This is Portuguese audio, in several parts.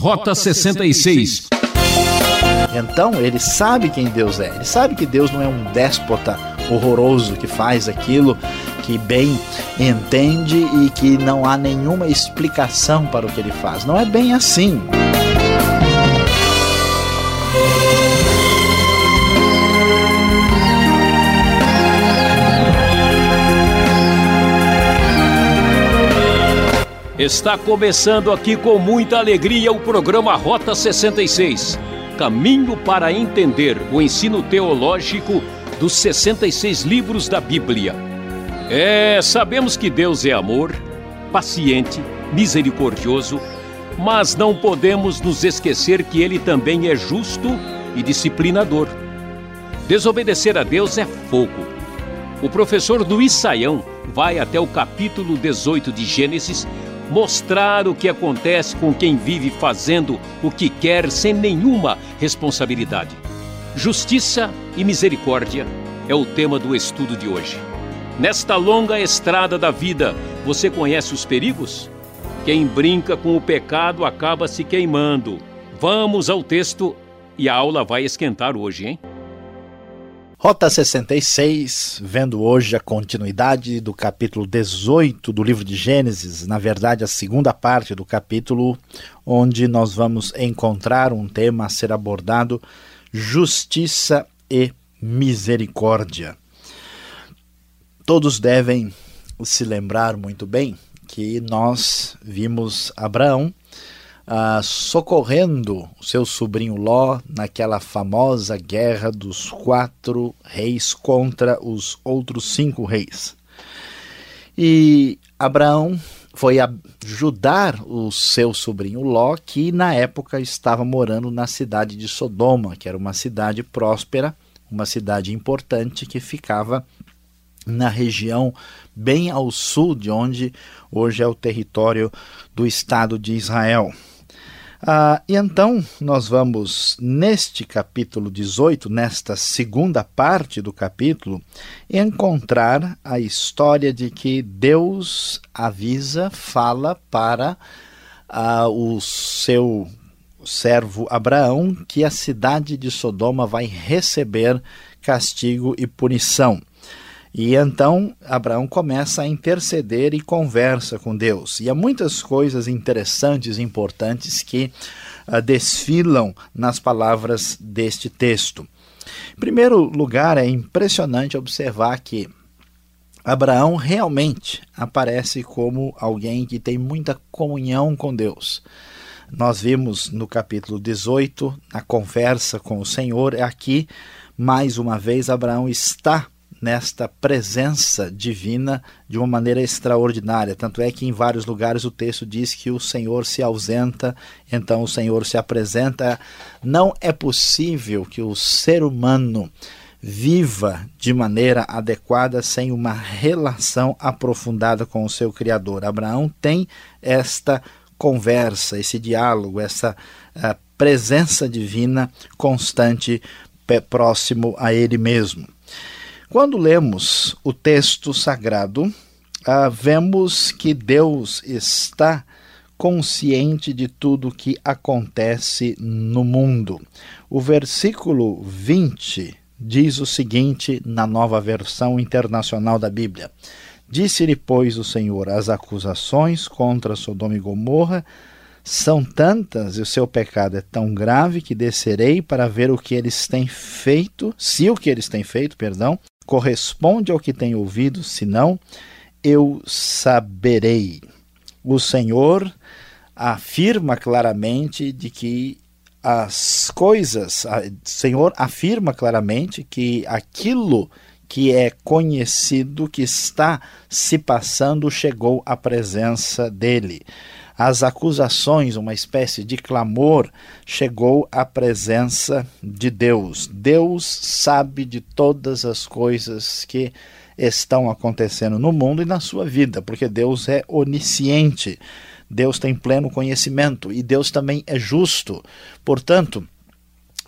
Rota 66. Então ele sabe quem Deus é. Ele sabe que Deus não é um déspota horroroso que faz aquilo que bem entende e que não há nenhuma explicação para o que ele faz. Não é bem assim. Está começando aqui com muita alegria o programa Rota 66 Caminho para entender o ensino teológico dos 66 livros da Bíblia. É, sabemos que Deus é amor, paciente, misericordioso, mas não podemos nos esquecer que Ele também é justo e disciplinador. Desobedecer a Deus é fogo. O professor Luiz Saião vai até o capítulo 18 de Gênesis mostrar o que acontece com quem vive fazendo o que quer sem nenhuma responsabilidade. Justiça e misericórdia é o tema do estudo de hoje. Nesta longa estrada da vida, você conhece os perigos? Quem brinca com o pecado acaba se queimando. Vamos ao texto e a aula vai esquentar hoje, hein? Rota 66, vendo hoje a continuidade do capítulo 18 do livro de Gênesis, na verdade, a segunda parte do capítulo, onde nós vamos encontrar um tema a ser abordado: justiça e misericórdia. Todos devem se lembrar muito bem que nós vimos Abraão ah, socorrendo o seu sobrinho Ló naquela famosa guerra dos quatro reis contra os outros cinco reis. E Abraão foi ajudar o seu sobrinho Ló, que na época estava morando na cidade de Sodoma, que era uma cidade próspera, uma cidade importante que ficava na região bem ao sul de onde hoje é o território do Estado de Israel. Ah, e então nós vamos, neste capítulo 18, nesta segunda parte do capítulo, encontrar a história de que Deus avisa, fala para ah, o seu servo Abraão que a cidade de Sodoma vai receber castigo e punição. E então Abraão começa a interceder e conversa com Deus. E há muitas coisas interessantes e importantes que uh, desfilam nas palavras deste texto. Em primeiro lugar, é impressionante observar que Abraão realmente aparece como alguém que tem muita comunhão com Deus. Nós vimos no capítulo 18, a conversa com o Senhor, aqui, mais uma vez, Abraão está nesta presença divina de uma maneira extraordinária. Tanto é que em vários lugares o texto diz que o Senhor se ausenta, então o Senhor se apresenta. Não é possível que o ser humano viva de maneira adequada sem uma relação aprofundada com o seu Criador. Abraão tem esta conversa, esse diálogo, essa uh, presença divina constante próximo a ele mesmo. Quando lemos o texto sagrado, ah, vemos que Deus está consciente de tudo que acontece no mundo. O versículo 20 diz o seguinte na nova versão internacional da Bíblia: Disse-lhe, pois, o Senhor: as acusações contra Sodoma e Gomorra são tantas e o seu pecado é tão grave que descerei para ver o que eles têm feito, se o que eles têm feito, perdão, corresponde ao que tenho ouvido, senão eu saberei. O Senhor afirma claramente de que as coisas, o Senhor afirma claramente que aquilo que é conhecido, que está se passando, chegou à presença dele as acusações, uma espécie de clamor, chegou à presença de Deus. Deus sabe de todas as coisas que estão acontecendo no mundo e na sua vida, porque Deus é onisciente. Deus tem pleno conhecimento e Deus também é justo. Portanto,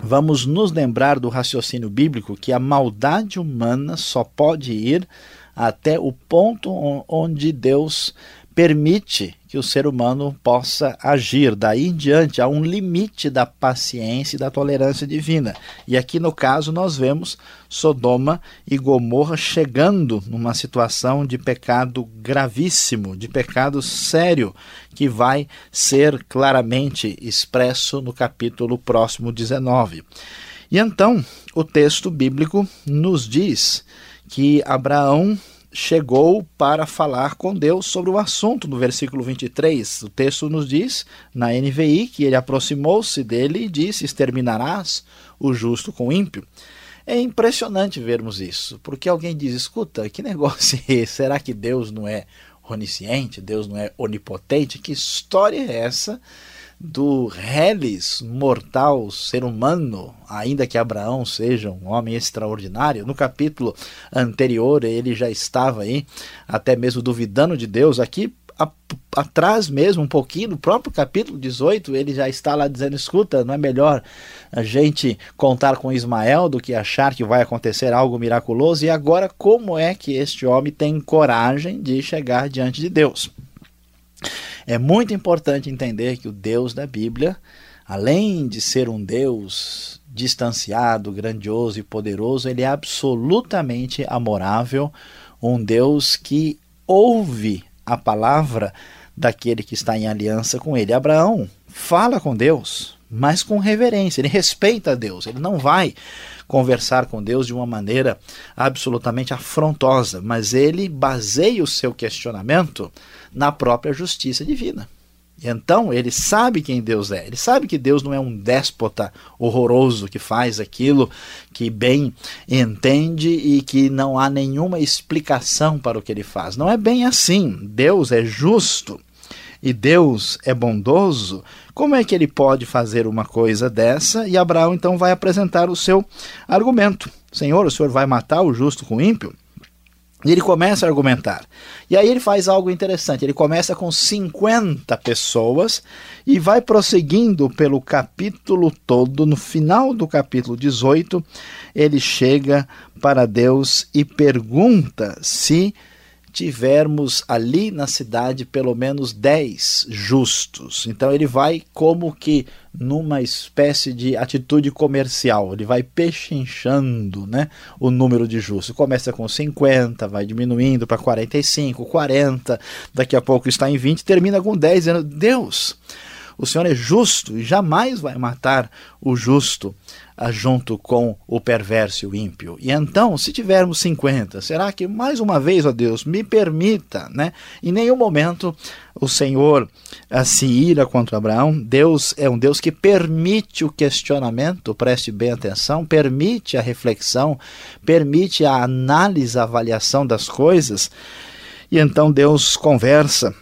vamos nos lembrar do raciocínio bíblico que a maldade humana só pode ir até o ponto onde Deus permite que o ser humano possa agir. Daí em diante, há um limite da paciência e da tolerância divina. E aqui no caso, nós vemos Sodoma e Gomorra chegando numa situação de pecado gravíssimo, de pecado sério, que vai ser claramente expresso no capítulo próximo 19. E então, o texto bíblico nos diz que Abraão chegou para falar com Deus sobre o assunto no versículo 23. O texto nos diz, na NVI, que ele aproximou-se dele e disse: Exterminarás o justo com o ímpio. É impressionante vermos isso, porque alguém diz: escuta, que negócio é esse? Será que Deus não é onisciente? Deus não é onipotente? Que história é essa? Do reles mortal ser humano, ainda que Abraão seja um homem extraordinário. No capítulo anterior ele já estava aí, até mesmo duvidando de Deus. Aqui a, atrás mesmo, um pouquinho, no próprio capítulo 18, ele já está lá dizendo: escuta, não é melhor a gente contar com Ismael do que achar que vai acontecer algo miraculoso? E agora, como é que este homem tem coragem de chegar diante de Deus? É muito importante entender que o Deus da Bíblia, além de ser um Deus distanciado, grandioso e poderoso, ele é absolutamente amorável, um Deus que ouve a palavra daquele que está em aliança com ele. Abraão fala com Deus, mas com reverência, ele respeita Deus, ele não vai conversar com Deus de uma maneira absolutamente afrontosa, mas ele baseia o seu questionamento na própria justiça divina. Então ele sabe quem Deus é, ele sabe que Deus não é um déspota horroroso que faz aquilo que bem entende e que não há nenhuma explicação para o que ele faz. Não é bem assim. Deus é justo e Deus é bondoso. Como é que ele pode fazer uma coisa dessa? E Abraão então vai apresentar o seu argumento. Senhor, o senhor vai matar o justo com o ímpio? E ele começa a argumentar. E aí ele faz algo interessante. Ele começa com 50 pessoas e vai prosseguindo pelo capítulo todo. No final do capítulo 18, ele chega para Deus e pergunta se tivermos ali na cidade pelo menos dez justos. Então ele vai como que numa espécie de atitude comercial, ele vai pechinchando né, o número de justos. Começa com 50, vai diminuindo para 45, 40, daqui a pouco está em 20, termina com 10, dizendo: Deus, o Senhor é justo e jamais vai matar o justo junto com o perverso e o ímpio. E então, se tivermos 50, será que mais uma vez, ó Deus, me permita, né? Em nenhum momento o Senhor uh, se ira contra Abraão. Deus é um Deus que permite o questionamento, preste bem atenção, permite a reflexão, permite a análise, a avaliação das coisas. E então Deus conversa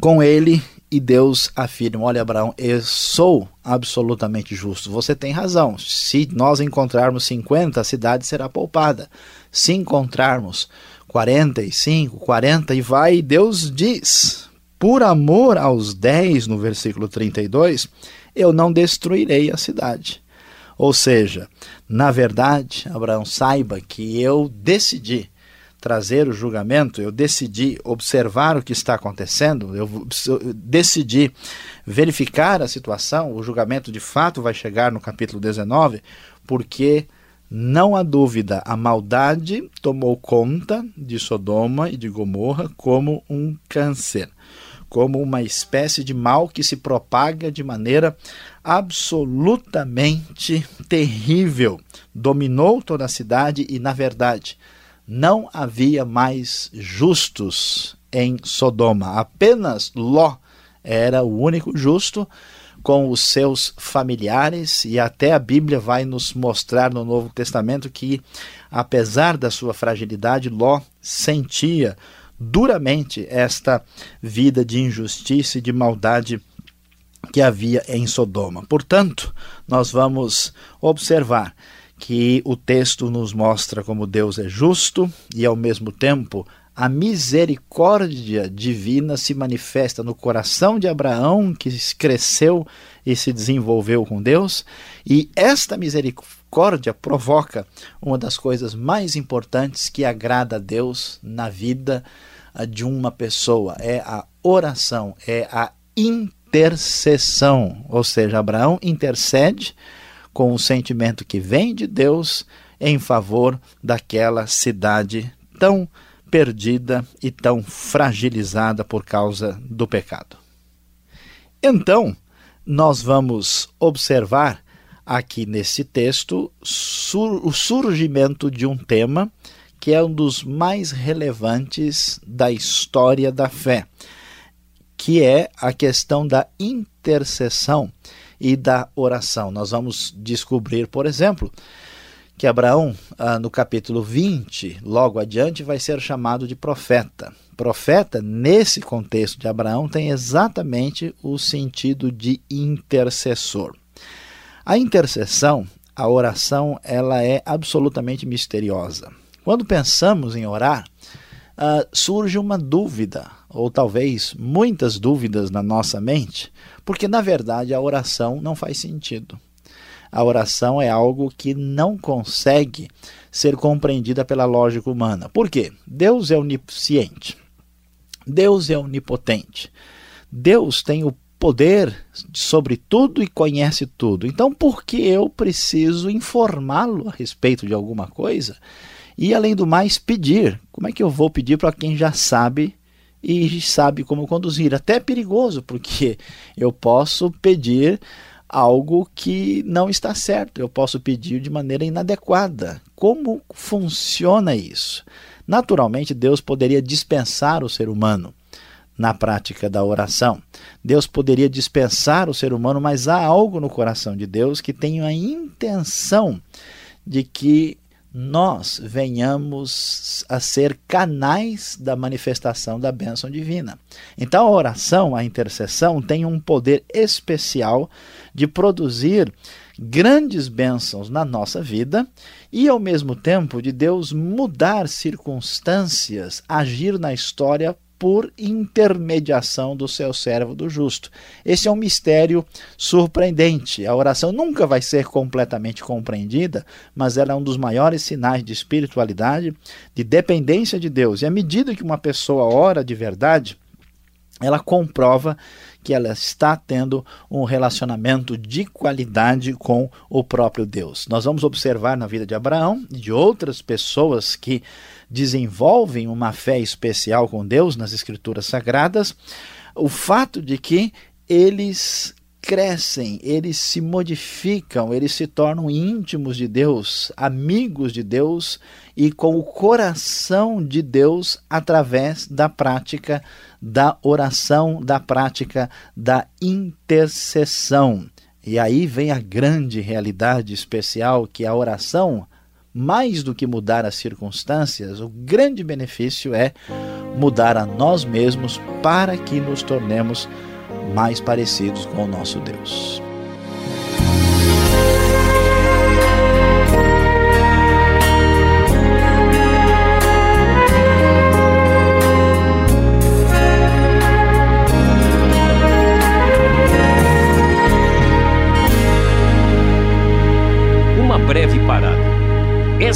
com ele e Deus afirma: Olha, Abraão, eu sou absolutamente justo. Você tem razão. Se nós encontrarmos 50, a cidade será poupada. Se encontrarmos 45, 40, e vai, Deus diz: Por amor aos 10, no versículo 32, eu não destruirei a cidade. Ou seja, na verdade, Abraão, saiba que eu decidi trazer o julgamento, eu decidi observar o que está acontecendo, eu decidi verificar a situação, o julgamento de fato vai chegar no capítulo 19, porque não há dúvida, a maldade tomou conta de Sodoma e de Gomorra como um câncer, como uma espécie de mal que se propaga de maneira absolutamente terrível. Dominou toda a cidade e, na verdade, não havia mais justos em Sodoma. Apenas Ló era o único justo com os seus familiares, e até a Bíblia vai nos mostrar no Novo Testamento que, apesar da sua fragilidade, Ló sentia duramente esta vida de injustiça e de maldade que havia em Sodoma. Portanto, nós vamos observar que o texto nos mostra como Deus é justo e, ao mesmo tempo, a misericórdia divina se manifesta no coração de Abraão, que cresceu e se desenvolveu com Deus, e esta misericórdia provoca uma das coisas mais importantes que agrada a Deus na vida de uma pessoa, é a oração, é a intercessão. Ou seja, Abraão intercede com o sentimento que vem de Deus em favor daquela cidade tão perdida e tão fragilizada por causa do pecado. Então, nós vamos observar aqui nesse texto o surgimento de um tema que é um dos mais relevantes da história da fé, que é a questão da intercessão e da oração. Nós vamos descobrir, por exemplo, que Abraão, ah, no capítulo 20, logo adiante, vai ser chamado de profeta. Profeta, nesse contexto de Abraão, tem exatamente o sentido de intercessor. A intercessão, a oração, ela é absolutamente misteriosa. Quando pensamos em orar, uh, surge uma dúvida, ou talvez muitas dúvidas na nossa mente, porque na verdade a oração não faz sentido a oração é algo que não consegue ser compreendida pela lógica humana. Por quê? Deus é onisciente. Deus é onipotente. Deus tem o poder sobre tudo e conhece tudo. Então, por que eu preciso informá-lo a respeito de alguma coisa? E, além do mais, pedir. Como é que eu vou pedir para quem já sabe e sabe como conduzir? Até é perigoso, porque eu posso pedir algo que não está certo. Eu posso pedir de maneira inadequada. Como funciona isso? Naturalmente, Deus poderia dispensar o ser humano na prática da oração. Deus poderia dispensar o ser humano, mas há algo no coração de Deus que tem a intenção de que nós venhamos a ser canais da manifestação da bênção divina. Então a oração, a intercessão, tem um poder especial de produzir grandes bênçãos na nossa vida e, ao mesmo tempo, de Deus mudar circunstâncias, agir na história por intermediação do seu servo do justo. Esse é um mistério surpreendente. A oração nunca vai ser completamente compreendida, mas ela é um dos maiores sinais de espiritualidade, de dependência de Deus. E à medida que uma pessoa ora de verdade, ela comprova que ela está tendo um relacionamento de qualidade com o próprio Deus. Nós vamos observar na vida de Abraão e de outras pessoas que desenvolvem uma fé especial com Deus nas Escrituras Sagradas, o fato de que eles crescem, eles se modificam, eles se tornam íntimos de Deus, amigos de Deus e com o coração de Deus através da prática da oração, da prática da intercessão. E aí vem a grande realidade especial que a oração, mais do que mudar as circunstâncias, o grande benefício é mudar a nós mesmos para que nos tornemos mais parecidos com o nosso Deus.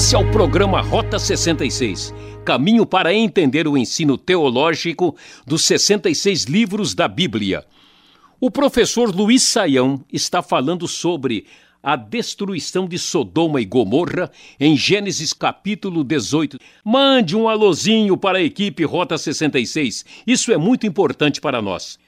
Esse é o programa Rota 66 caminho para entender o ensino teológico dos 66 livros da Bíblia. O professor Luiz Saião está falando sobre a destruição de Sodoma e Gomorra em Gênesis capítulo 18. Mande um alôzinho para a equipe Rota 66. Isso é muito importante para nós.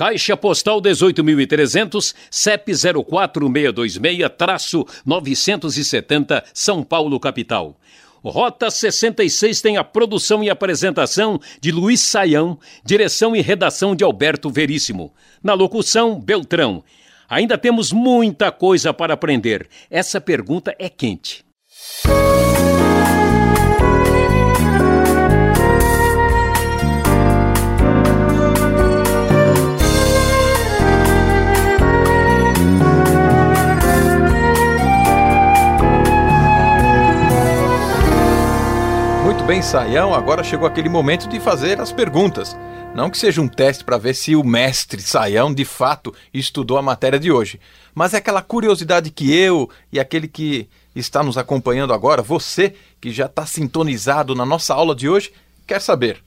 Caixa Postal 18.300, CEP 04626-970, São Paulo, capital. Rota 66 tem a produção e apresentação de Luiz Saião, direção e redação de Alberto Veríssimo. Na locução, Beltrão. Ainda temos muita coisa para aprender. Essa pergunta é quente. Bem, Saião, agora chegou aquele momento de fazer as perguntas. Não que seja um teste para ver se o mestre Saião de fato estudou a matéria de hoje, mas é aquela curiosidade que eu e aquele que está nos acompanhando agora, você que já está sintonizado na nossa aula de hoje, quer saber.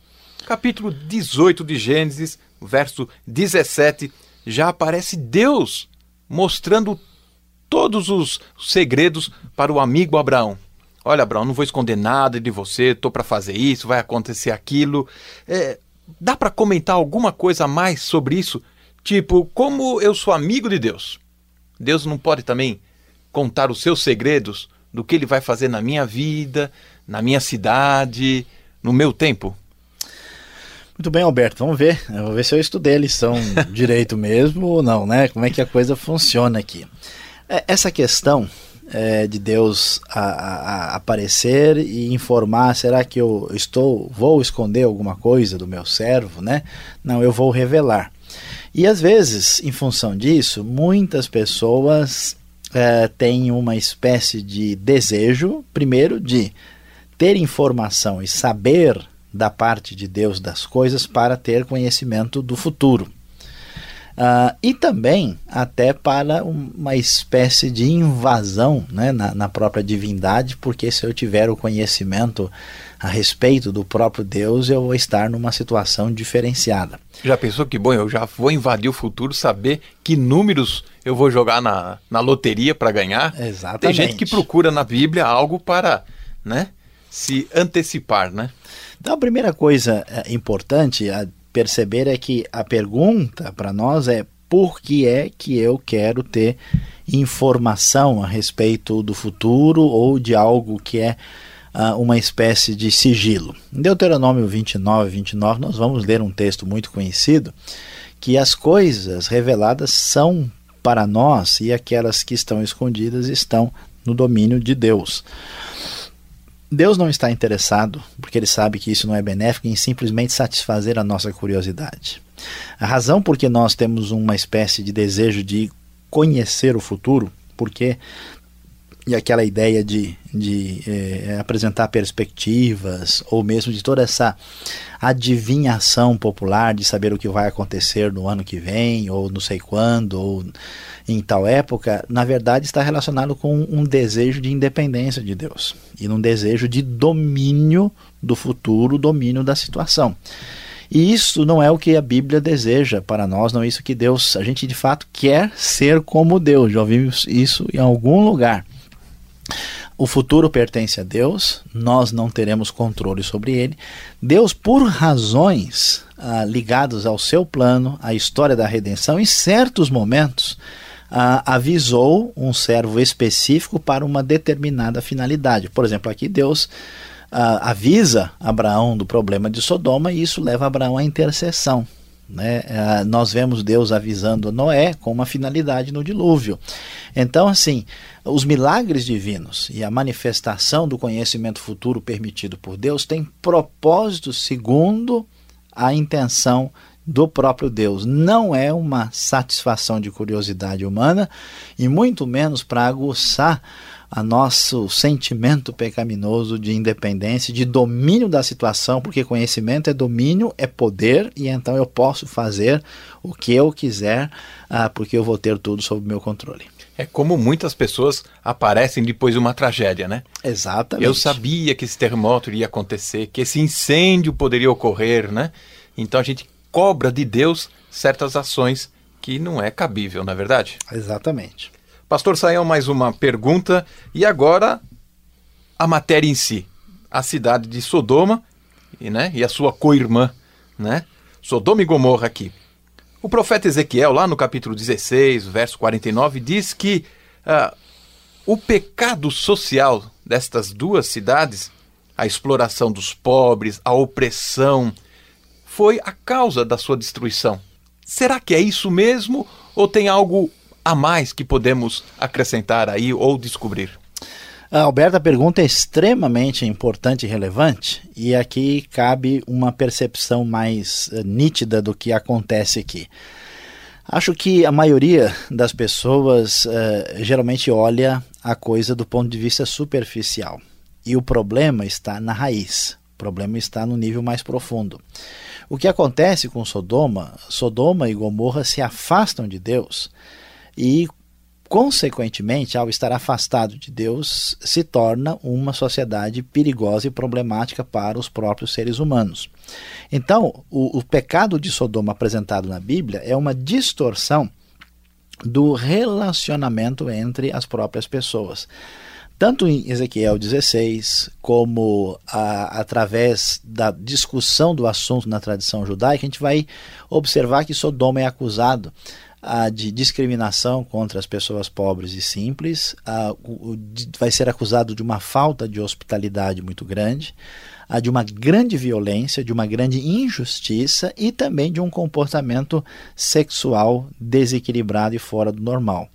Capítulo 18 de Gênesis, verso 17, já aparece Deus mostrando todos os segredos para o amigo Abraão. Olha, Abraão, não vou esconder nada de você, estou para fazer isso, vai acontecer aquilo. É, dá para comentar alguma coisa a mais sobre isso? Tipo, como eu sou amigo de Deus, Deus não pode também contar os seus segredos do que ele vai fazer na minha vida, na minha cidade, no meu tempo? Muito bem, Alberto, vamos ver. Eu vou ver se eu estudei a lição direito mesmo ou não, né? Como é que a coisa funciona aqui. É, essa questão é, de Deus a, a, a aparecer e informar, será que eu estou, vou esconder alguma coisa do meu servo, né? Não, eu vou revelar. E às vezes, em função disso, muitas pessoas é, têm uma espécie de desejo, primeiro, de ter informação e saber da parte de Deus das coisas para ter conhecimento do futuro. Uh, e também até para uma espécie de invasão né, na, na, própria divindade, porque se eu tiver o conhecimento a respeito do próprio Deus, eu vou estar numa situação diferenciada. Já pensou que bom, eu já vou invadir o futuro, saber que números eu vou jogar na, na loteria para ganhar? Exatamente. Tem gente que procura na Bíblia algo para né, se antecipar, né? Então, a primeira coisa é, importante a perceber é que a pergunta para nós é por que é que eu quero ter informação a respeito do futuro ou de algo que é uh, uma espécie de sigilo. Em Deuteronômio 29, 29, nós vamos ler um texto muito conhecido que as coisas reveladas são para nós e aquelas que estão escondidas estão no domínio de Deus. Deus não está interessado, porque ele sabe que isso não é benéfico, em simplesmente satisfazer a nossa curiosidade. A razão por que nós temos uma espécie de desejo de conhecer o futuro, porque e aquela ideia de, de eh, apresentar perspectivas, ou mesmo de toda essa adivinhação popular de saber o que vai acontecer no ano que vem, ou não sei quando, ou em tal época, na verdade está relacionado com um desejo de independência de Deus e num desejo de domínio do futuro, domínio da situação. E isso não é o que a Bíblia deseja para nós, não é isso que Deus, a gente de fato quer ser como Deus. Já ouvimos isso em algum lugar. O futuro pertence a Deus, nós não teremos controle sobre ele. Deus, por razões ah, ligadas ao seu plano, à história da redenção, em certos momentos, ah, avisou um servo específico para uma determinada finalidade. Por exemplo, aqui Deus ah, avisa Abraão do problema de Sodoma e isso leva Abraão à intercessão. Né? Ah, nós vemos Deus avisando Noé com uma finalidade no dilúvio. Então, assim, os milagres divinos e a manifestação do conhecimento futuro permitido por Deus têm propósito segundo a intenção do próprio Deus. Não é uma satisfação de curiosidade humana e muito menos para aguçar a nosso sentimento pecaminoso de independência, de domínio da situação, porque conhecimento é domínio, é poder, e então eu posso fazer o que eu quiser, ah, porque eu vou ter tudo sob meu controle. É como muitas pessoas aparecem depois de uma tragédia, né? Exatamente. Eu sabia que esse terremoto iria acontecer, que esse incêndio poderia ocorrer, né? Então a gente cobra de Deus certas ações que não é cabível, não é verdade? Exatamente. Pastor Saião, mais uma pergunta. E agora a matéria em si. A cidade de Sodoma e, né, e a sua co-irmã, né? Sodoma e Gomorra aqui. O profeta Ezequiel, lá no capítulo 16, verso 49, diz que uh, o pecado social destas duas cidades, a exploração dos pobres, a opressão, foi a causa da sua destruição. Será que é isso mesmo ou tem algo a mais que podemos acrescentar aí ou descobrir? Alberto, a pergunta é extremamente importante e relevante, e aqui cabe uma percepção mais uh, nítida do que acontece aqui. Acho que a maioria das pessoas uh, geralmente olha a coisa do ponto de vista superficial, e o problema está na raiz, o problema está no nível mais profundo. O que acontece com Sodoma? Sodoma e Gomorra se afastam de Deus e consequentemente, ao estar afastado de Deus, se torna uma sociedade perigosa e problemática para os próprios seres humanos. Então, o, o pecado de Sodoma apresentado na Bíblia é uma distorção do relacionamento entre as próprias pessoas. Tanto em Ezequiel 16, como a, através da discussão do assunto na tradição judaica, a gente vai observar que Sodoma é acusado ah, de discriminação contra as pessoas pobres e simples, ah, o, vai ser acusado de uma falta de hospitalidade muito grande, ah, de uma grande violência, de uma grande injustiça e também de um comportamento sexual desequilibrado e fora do normal.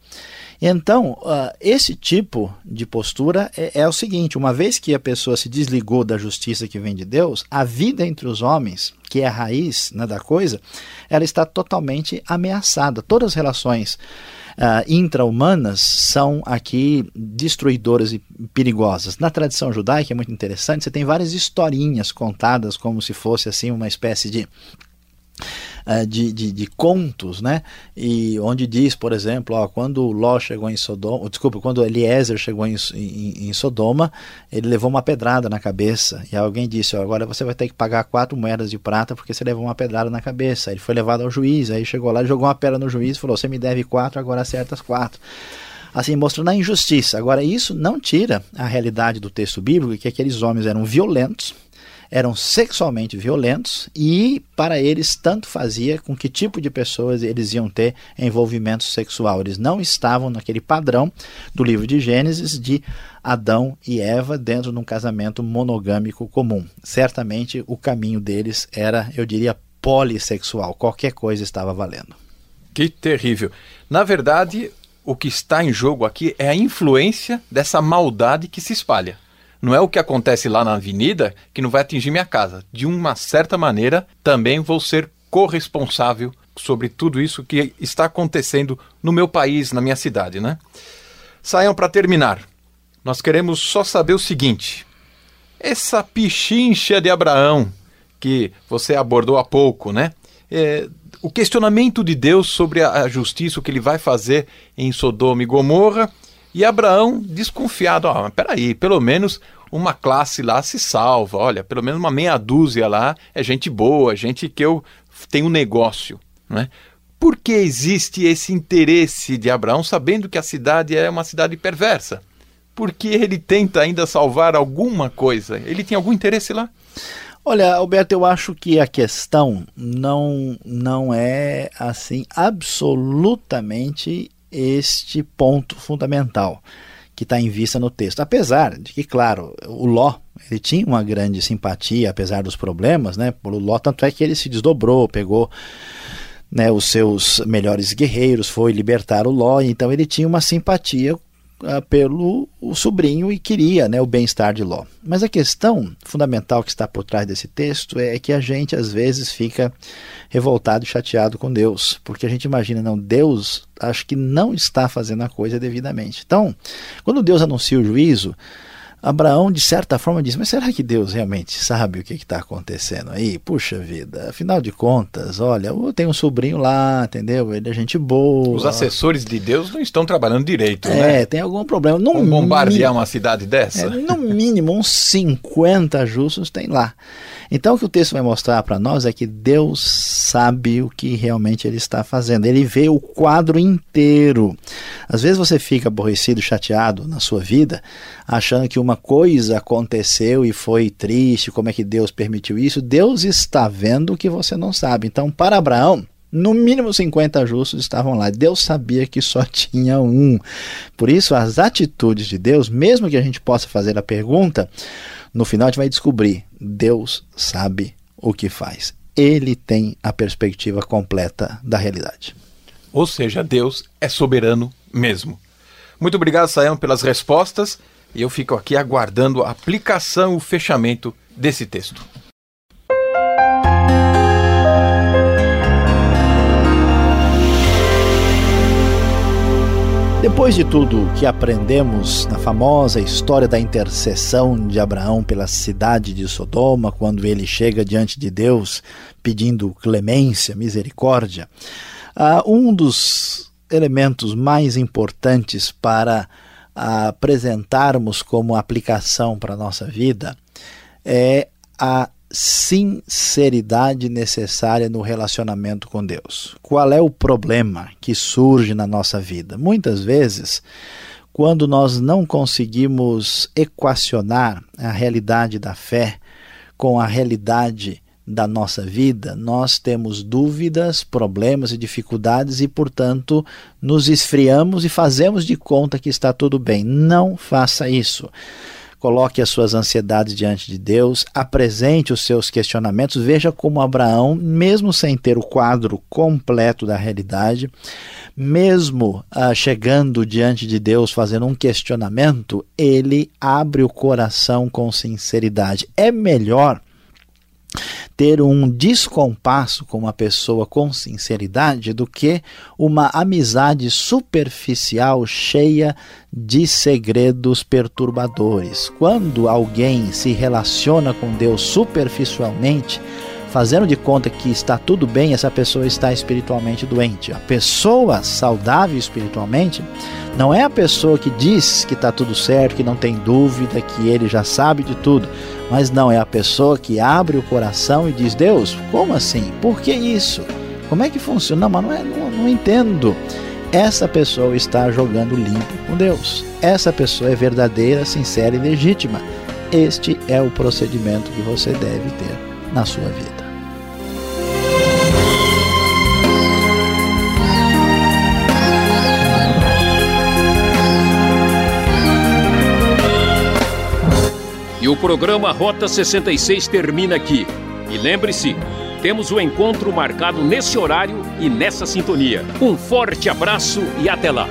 Então, uh, esse tipo de postura é, é, o seguinte: uma vez que a pessoa se desligou da justiça que vem de Deus, a vida entre os homens, que é a raiz né, da coisa, ela está totalmente ameaçada. Todas as relações uh, intra-humanas são aqui destruidoras e perigosas. Na tradição judaica é muito interessante, você tem várias historinhas contadas como se fosse assim uma espécie de de, de, de, contos, né? E onde diz, por exemplo, ó, quando Ló chegou em Sodoma, desculpa, quando Eliezer chegou em, em, em, Sodoma, ele levou uma pedrada na cabeça e alguém disse, ó, agora você vai ter que pagar quatro moedas de prata porque você levou uma pedrada na cabeça. Ele foi levado ao juiz, aí chegou lá, jogou uma pedra no juiz e falou, você me deve quatro, agora acerta as quatro assim, mostrando a injustiça. Agora, isso não tira a realidade do texto bíblico, que aqueles homens eram violentos, eram sexualmente violentos e para eles tanto fazia com que tipo de pessoas eles iam ter envolvimento sexual. Eles não estavam naquele padrão do livro de Gênesis de Adão e Eva dentro de um casamento monogâmico comum. Certamente o caminho deles era, eu diria, polissexual. Qualquer coisa estava valendo. Que terrível. Na verdade, o que está em jogo aqui é a influência dessa maldade que se espalha. Não é o que acontece lá na avenida que não vai atingir minha casa. De uma certa maneira, também vou ser corresponsável sobre tudo isso que está acontecendo no meu país, na minha cidade, né? Saiam para terminar. Nós queremos só saber o seguinte: essa pichincha de Abraão que você abordou há pouco, né? É, o questionamento de Deus sobre a, a justiça, o que ele vai fazer em Sodoma e Gomorra e Abraão, desconfiado, ó, mas peraí, pelo menos uma classe lá se salva, olha, pelo menos uma meia dúzia lá é gente boa, gente que eu tenho um negócio, né? Por que existe esse interesse de Abraão, sabendo que a cidade é uma cidade perversa? Porque ele tenta ainda salvar alguma coisa? Ele tem algum interesse lá? Olha, Alberto, eu acho que a questão não, não é assim absolutamente este ponto fundamental que está em vista no texto. Apesar de que, claro, o Ló ele tinha uma grande simpatia, apesar dos problemas, né, pelo Ló, tanto é que ele se desdobrou, pegou né, os seus melhores guerreiros, foi libertar o Ló, então ele tinha uma simpatia uh, pelo o sobrinho e queria né, o bem-estar de Ló. Mas a questão fundamental que está por trás desse texto é que a gente às vezes fica revoltado e chateado com Deus, porque a gente imagina, não, Deus acho que não está fazendo a coisa devidamente. Então, quando Deus anuncia o juízo, Abraão, de certa forma, diz: Mas será que Deus realmente sabe o que está acontecendo aí? Puxa vida, afinal de contas, olha, eu tenho um sobrinho lá, entendeu? Ele é gente boa. Os assessores de Deus não estão trabalhando direito, é, né? É, tem algum problema. No bombardear uma cidade dessa? É, no mínimo, uns 50 justos tem lá. Então, o que o texto vai mostrar para nós é que Deus sabe o que realmente ele está fazendo. Ele vê o quadro inteiro. Às vezes você fica aborrecido, chateado na sua vida, achando que uma coisa aconteceu e foi triste, como é que Deus permitiu isso? Deus está vendo o que você não sabe. Então, para Abraão, no mínimo 50 justos estavam lá. Deus sabia que só tinha um. Por isso, as atitudes de Deus, mesmo que a gente possa fazer a pergunta, no final a gente vai descobrir: Deus sabe o que faz. Ele tem a perspectiva completa da realidade. Ou seja, Deus é soberano mesmo. Muito obrigado, Sayão, pelas respostas. E eu fico aqui aguardando a aplicação o fechamento desse texto. Depois de tudo que aprendemos na famosa história da intercessão de Abraão pela cidade de Sodoma, quando ele chega diante de Deus pedindo clemência, misericórdia, uh, um dos elementos mais importantes para apresentarmos como aplicação para a nossa vida é a sinceridade necessária no relacionamento com Deus. Qual é o problema que surge na nossa vida? Muitas vezes, quando nós não conseguimos equacionar a realidade da fé com a realidade da nossa vida, nós temos dúvidas, problemas e dificuldades e, portanto, nos esfriamos e fazemos de conta que está tudo bem. Não faça isso. Coloque as suas ansiedades diante de Deus, apresente os seus questionamentos. Veja como Abraão, mesmo sem ter o quadro completo da realidade, mesmo ah, chegando diante de Deus fazendo um questionamento, ele abre o coração com sinceridade. É melhor ter um descompasso com uma pessoa com sinceridade do que uma amizade superficial cheia de segredos perturbadores. Quando alguém se relaciona com Deus superficialmente, fazendo de conta que está tudo bem, essa pessoa está espiritualmente doente. A pessoa saudável espiritualmente não é a pessoa que diz que está tudo certo, que não tem dúvida, que ele já sabe de tudo. Mas não, é a pessoa que abre o coração e diz: Deus, como assim? Por que isso? Como é que funciona? Não, mas não, é, não, não entendo. Essa pessoa está jogando limpo com Deus. Essa pessoa é verdadeira, sincera e legítima. Este é o procedimento que você deve ter na sua vida. O programa Rota 66 termina aqui. E lembre-se, temos o encontro marcado nesse horário e nessa sintonia. Um forte abraço e até lá!